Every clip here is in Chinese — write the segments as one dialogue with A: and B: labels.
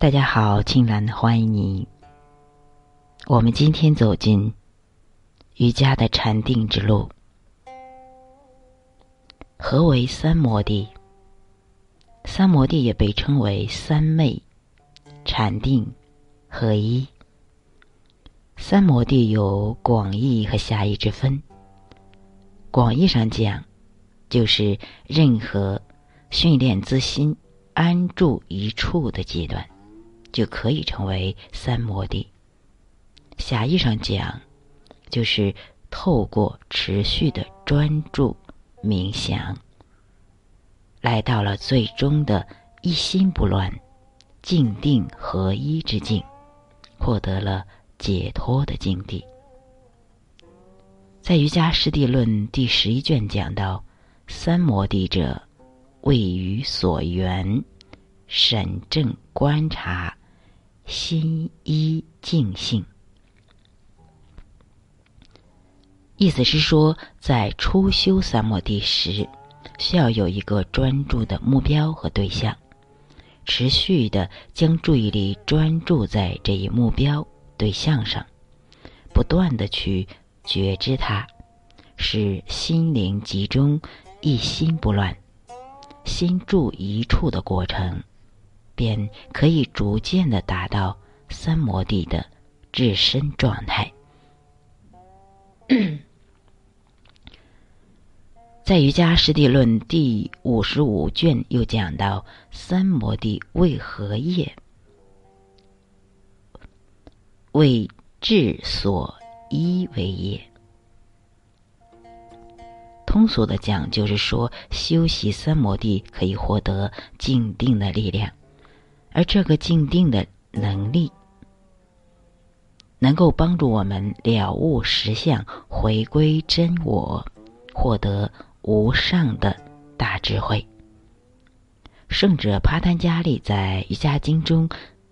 A: 大家好，青兰欢迎你。我们今天走进瑜伽的禅定之路。何为三摩地？三摩地也被称为三昧、禅定合一。三摩地有广义和狭义之分。广义上讲，就是任何训练自心安住一处的阶段。就可以成为三摩地。狭义上讲，就是透过持续的专注冥想，来到了最终的一心不乱、静定合一之境，获得了解脱的境地。在《瑜伽师地论》第十一卷讲到：“三摩地者，位于所缘，审正观察。”心一静性，意思是说，在初修三摩地时，需要有一个专注的目标和对象，持续的将注意力专注在这一目标对象上，不断的去觉知它，使心灵集中，一心不乱，心住一处的过程。便可以逐渐的达到三摩地的至身状态。在《瑜伽师地论》第五十五卷又讲到：三摩地为何业？为智所依为业。通俗的讲，就是说修习三摩地可以获得静定的力量。而这个静定的能力，能够帮助我们了悟实相，回归真我，获得无上的大智慧。圣者帕坦加利在瑜伽经中，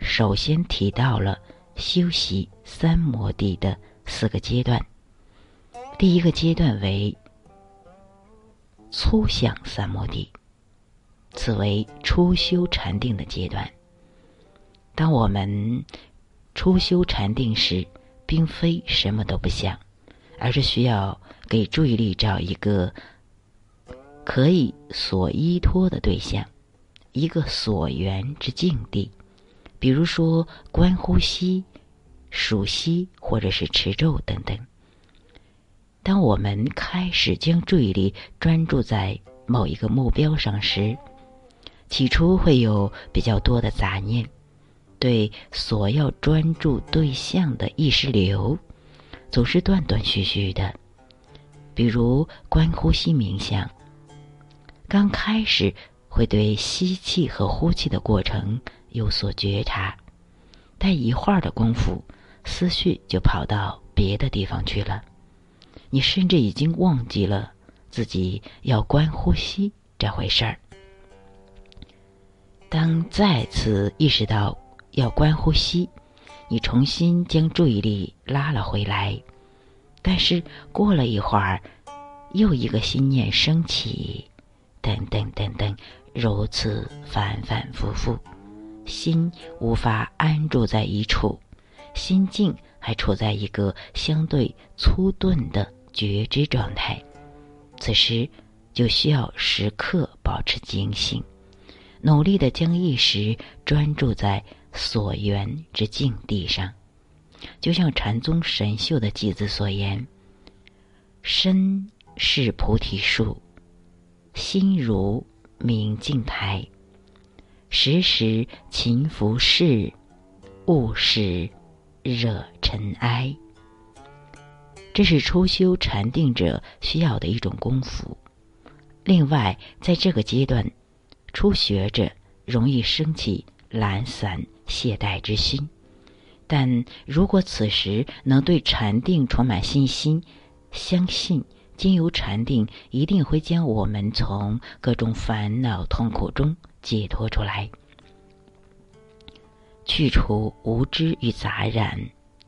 A: 首先提到了修习三摩地的四个阶段。第一个阶段为粗想三摩地，此为初修禅定的阶段。当我们初修禅定时，并非什么都不想，而是需要给注意力找一个可以所依托的对象，一个所缘之境地，比如说观呼吸、数息或者是持咒等等。当我们开始将注意力专注在某一个目标上时，起初会有比较多的杂念。对所要专注对象的意识流，总是断断续续的。比如观呼吸冥想，刚开始会对吸气和呼气的过程有所觉察，但一会儿的功夫，思绪就跑到别的地方去了。你甚至已经忘记了自己要观呼吸这回事儿。当再次意识到。要观呼吸，你重新将注意力拉了回来，但是过了一会儿，又一个心念升起，等等等等，如此反反复复，心无法安住在一处，心境还处在一个相对粗钝的觉知状态，此时就需要时刻保持警醒，努力的将意识专注在。所缘之境地上，就像禅宗神秀的偈子所言：“身是菩提树，心如明镜台。时时勤拂拭，勿使惹尘埃。”这是初修禅定者需要的一种功夫。另外，在这个阶段，初学者容易升起懒散。懈怠之心，但如果此时能对禅定充满信心，相信经由禅定一定会将我们从各种烦恼痛苦中解脱出来，去除无知与杂染，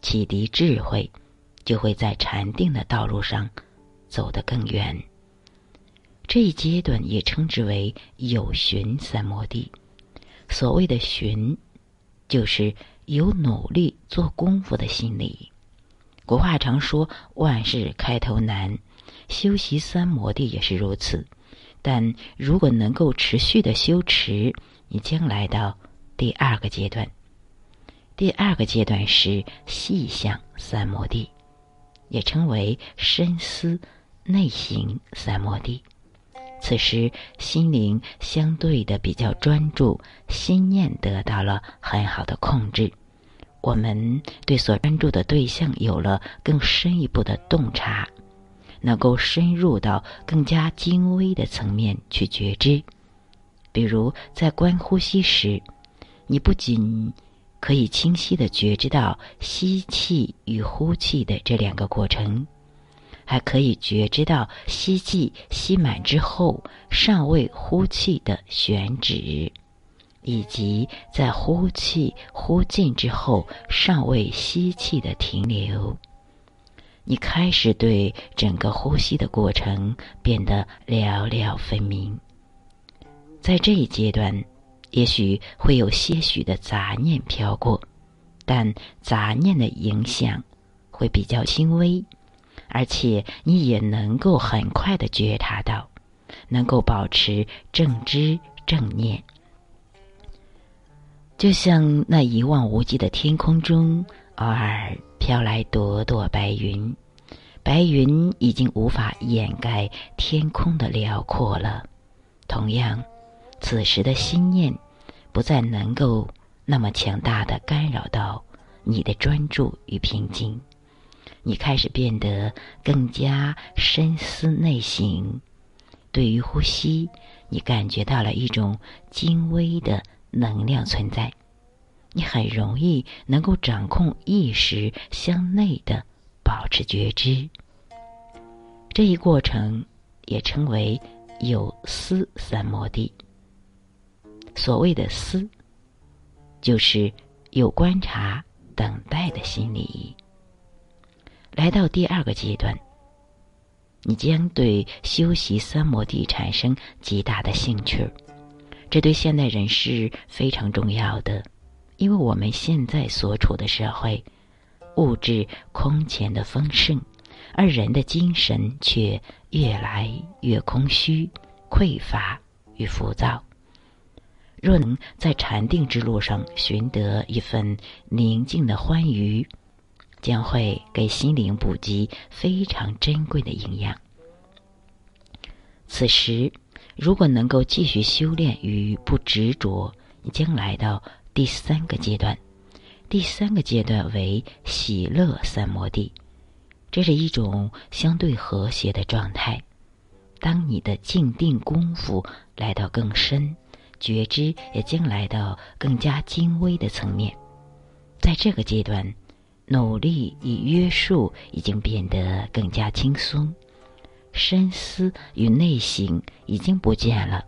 A: 启迪智慧，就会在禅定的道路上走得更远。这一阶段也称之为有寻三摩地。所谓的寻。就是有努力做功夫的心理。古话常说“万事开头难”，修习三摩地也是如此。但如果能够持续的修持，你将来到第二个阶段。第二个阶段是细想三摩地，也称为深思内行三摩地。此时心灵相对的比较专注，心念得到了很好的控制。我们对所专注的对象有了更深一步的洞察，能够深入到更加精微的层面去觉知。比如在观呼吸时，你不仅可以清晰的觉知到吸气与呼气的这两个过程，还可以觉知到吸气吸满之后尚未呼气的悬止。以及在呼气呼尽之后尚未吸气的停留，你开始对整个呼吸的过程变得寥寥分明。在这一阶段，也许会有些许的杂念飘过，但杂念的影响会比较轻微，而且你也能够很快的觉察到，能够保持正知正念。就像那一望无际的天空中，偶尔飘来朵朵白云，白云已经无法掩盖天空的辽阔了。同样，此时的心念不再能够那么强大的干扰到你的专注与平静，你开始变得更加深思内省。对于呼吸，你感觉到了一种精微的。能量存在，你很容易能够掌控意识向内的保持觉知。这一过程也称为有思三摩地。所谓的思，就是有观察、等待的心理。来到第二个阶段，你将对修习三摩地产生极大的兴趣。这对现代人是非常重要的，因为我们现在所处的社会，物质空前的丰盛，而人的精神却越来越空虚、匮乏与浮躁。若能在禅定之路上寻得一份宁静的欢愉，将会给心灵补给非常珍贵的营养。此时。如果能够继续修炼与不执着，你将来到第三个阶段。第三个阶段为喜乐三摩地，这是一种相对和谐的状态。当你的静定功夫来到更深，觉知也将来到更加精微的层面。在这个阶段，努力与约束已经变得更加轻松。深思与内省已经不见了，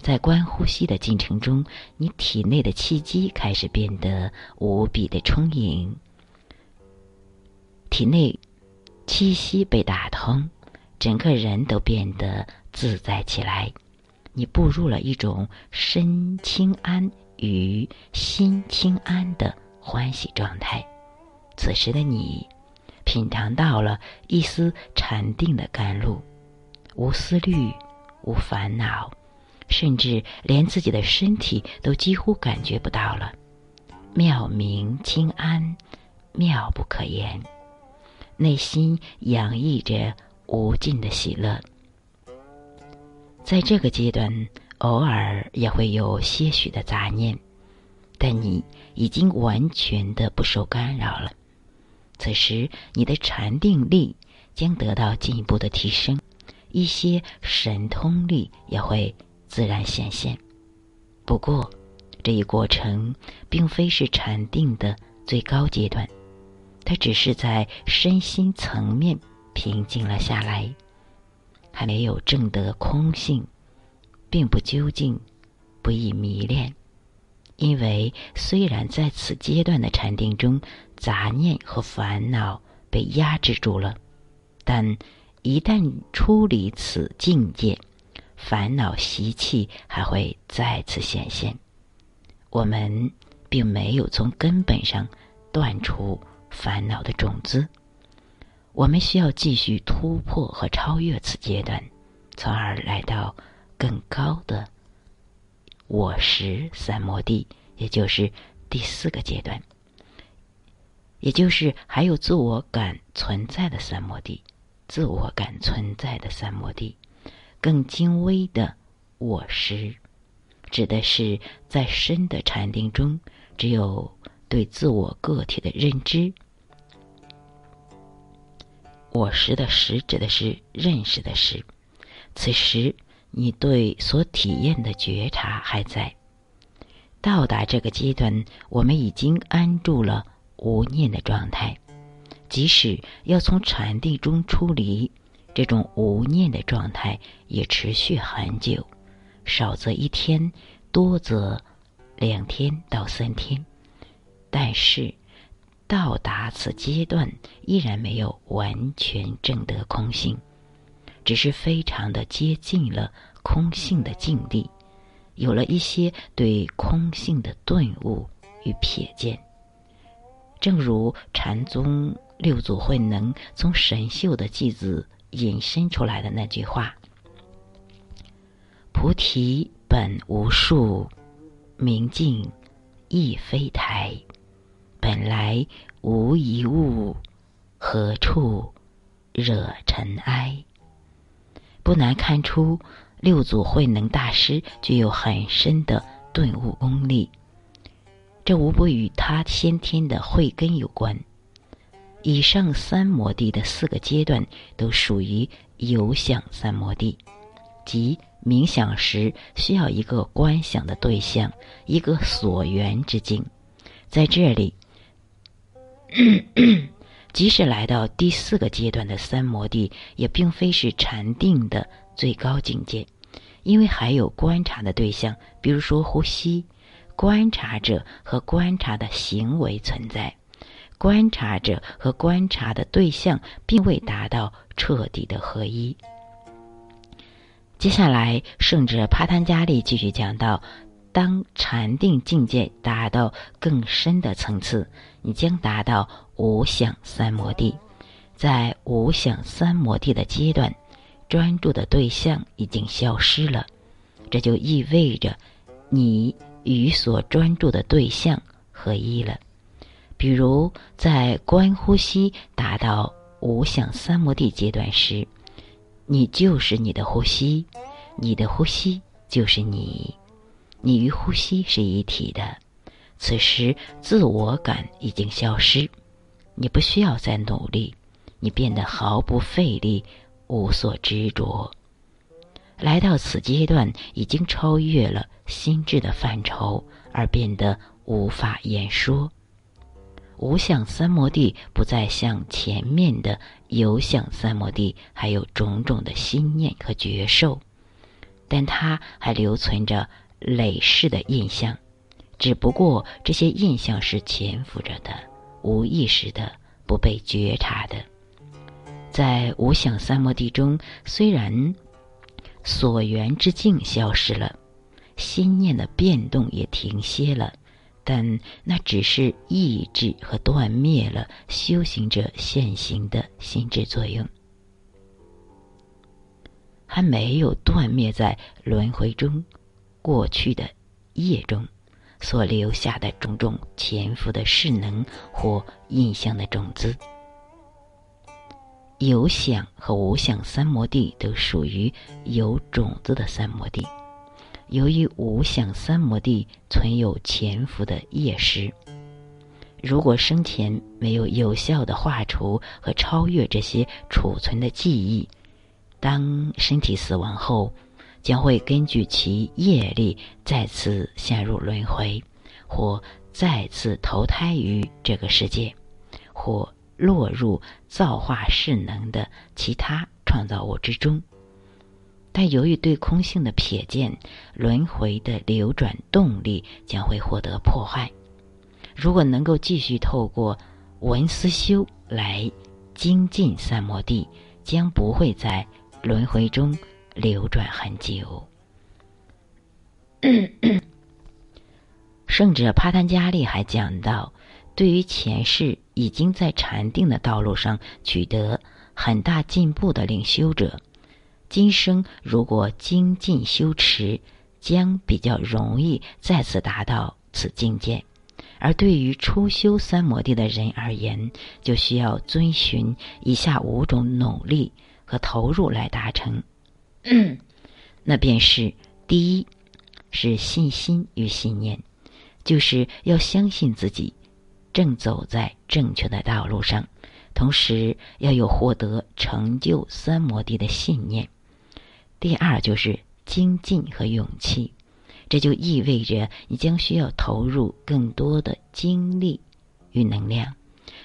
A: 在观呼吸的进程中，你体内的气机开始变得无比的充盈，体内气息被打通，整个人都变得自在起来。你步入了一种身清安与心清安的欢喜状态。此时的你。品尝到了一丝禅定的甘露，无思虑，无烦恼，甚至连自己的身体都几乎感觉不到了，妙明清安，妙不可言，内心洋溢着无尽的喜乐。在这个阶段，偶尔也会有些许的杂念，但你已经完全的不受干扰了。此时，你的禅定力将得到进一步的提升，一些神通力也会自然显现。不过，这一过程并非是禅定的最高阶段，它只是在身心层面平静了下来，还没有证得空性，并不究竟，不易迷恋。因为虽然在此阶段的禅定中，杂念和烦恼被压制住了，但一旦出离此境界，烦恼习气还会再次显现。我们并没有从根本上断除烦恼的种子。我们需要继续突破和超越此阶段，从而来到更高的我识三摩地，也就是第四个阶段，也就是还有自我感存在的三摩地，自我感存在的三摩地，更精微的我识，指的是在深的禅定中，只有对自我个体的认知。我识的识指的是认识的识，此时你对所体验的觉察还在。到达这个阶段，我们已经安住了无念的状态。即使要从禅定中出离，这种无念的状态也持续很久，少则一天，多则两天到三天。但是。到达此阶段，依然没有完全证得空性，只是非常的接近了空性的境地，有了一些对空性的顿悟与瞥见。正如禅宗六祖慧能从神秀的偈子引申出来的那句话：“菩提本无树，明镜亦非台。”本来无一物，何处惹尘埃？不难看出，六祖慧能大师具有很深的顿悟功力，这无不与他先天的慧根有关。以上三摩地的四个阶段都属于有想三摩地，即冥想时需要一个观想的对象，一个所缘之境，在这里。即使来到第四个阶段的三摩地，也并非是禅定的最高境界，因为还有观察的对象，比如说呼吸，观察者和观察的行为存在，观察者和观察的对象并未达到彻底的合一。接下来，圣者帕坦加利继续讲到。当禅定境界达到更深的层次，你将达到无想三摩地。在无想三摩地的阶段，专注的对象已经消失了，这就意味着你与所专注的对象合一了。比如，在观呼吸达到无想三摩地阶段时，你就是你的呼吸，你的呼吸就是你。你与呼吸是一体的，此时自我感已经消失，你不需要再努力，你变得毫不费力，无所执着。来到此阶段，已经超越了心智的范畴，而变得无法言说。无想三摩地不再像前面的有想三摩地，还有种种的心念和觉受，但它还留存着。累世的印象，只不过这些印象是潜伏着的、无意识的、不被觉察的。在无想三摩地中，虽然所缘之境消失了，心念的变动也停歇了，但那只是抑制和断灭了修行者现行的心智作用，还没有断灭在轮回中。过去的业中所留下的种种潜伏的势能或印象的种子，有想和无想三摩地都属于有种子的三摩地。由于无想三摩地存有潜伏的业识，如果生前没有有效的化除和超越这些储存的记忆，当身体死亡后。将会根据其业力再次陷入轮回，或再次投胎于这个世界，或落入造化势能的其他创造物之中。但由于对空性的瞥见，轮回的流转动力将会获得破坏。如果能够继续透过文思修来精进三摩地，将不会在轮回中。流转很久。圣者帕坦加利还讲到，对于前世已经在禅定的道路上取得很大进步的领修者，今生如果精进修持，将比较容易再次达到此境界。而对于初修三摩地的人而言，就需要遵循以下五种努力和投入来达成。那便是第一，是信心与信念，就是要相信自己正走在正确的道路上，同时要有获得成就三摩地的信念。第二就是精进和勇气。这就意味着你将需要投入更多的精力与能量，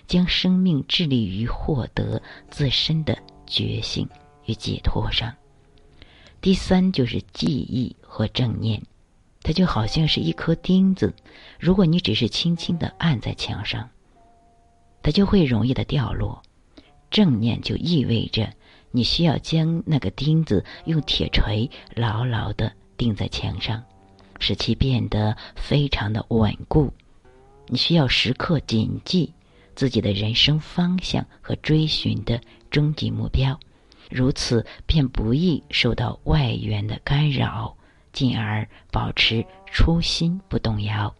A: 将生命致力于获得自身的觉醒与解脱上。第三就是记忆和正念，它就好像是一颗钉子，如果你只是轻轻的按在墙上，它就会容易的掉落。正念就意味着你需要将那个钉子用铁锤牢牢的钉在墙上。使其变得非常的稳固。你需要时刻谨记自己的人生方向和追寻的终极目标，如此便不易受到外援的干扰，进而保持初心不动摇。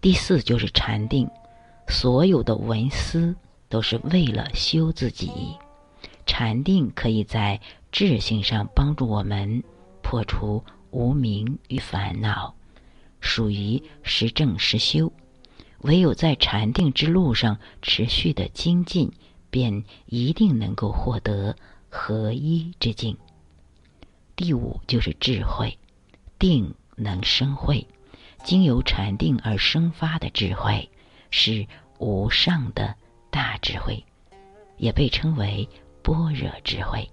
A: 第四就是禅定，所有的文思都是为了修自己。禅定可以在智性上帮助我们破除。无名与烦恼，属于实证实修。唯有在禅定之路上持续的精进，便一定能够获得合一之境。第五就是智慧，定能生慧，经由禅定而生发的智慧，是无上的大智慧，也被称为般若智慧。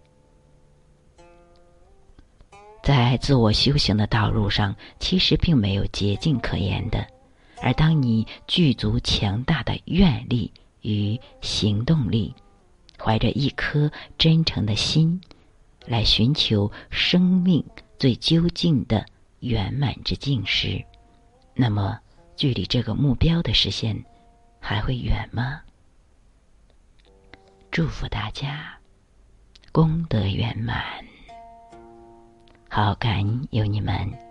A: 在自我修行的道路上，其实并没有捷径可言的。而当你具足强大的愿力与行动力，怀着一颗真诚的心，来寻求生命最究竟的圆满之境时，那么距离这个目标的实现还会远吗？祝福大家功德圆满。好感有你们。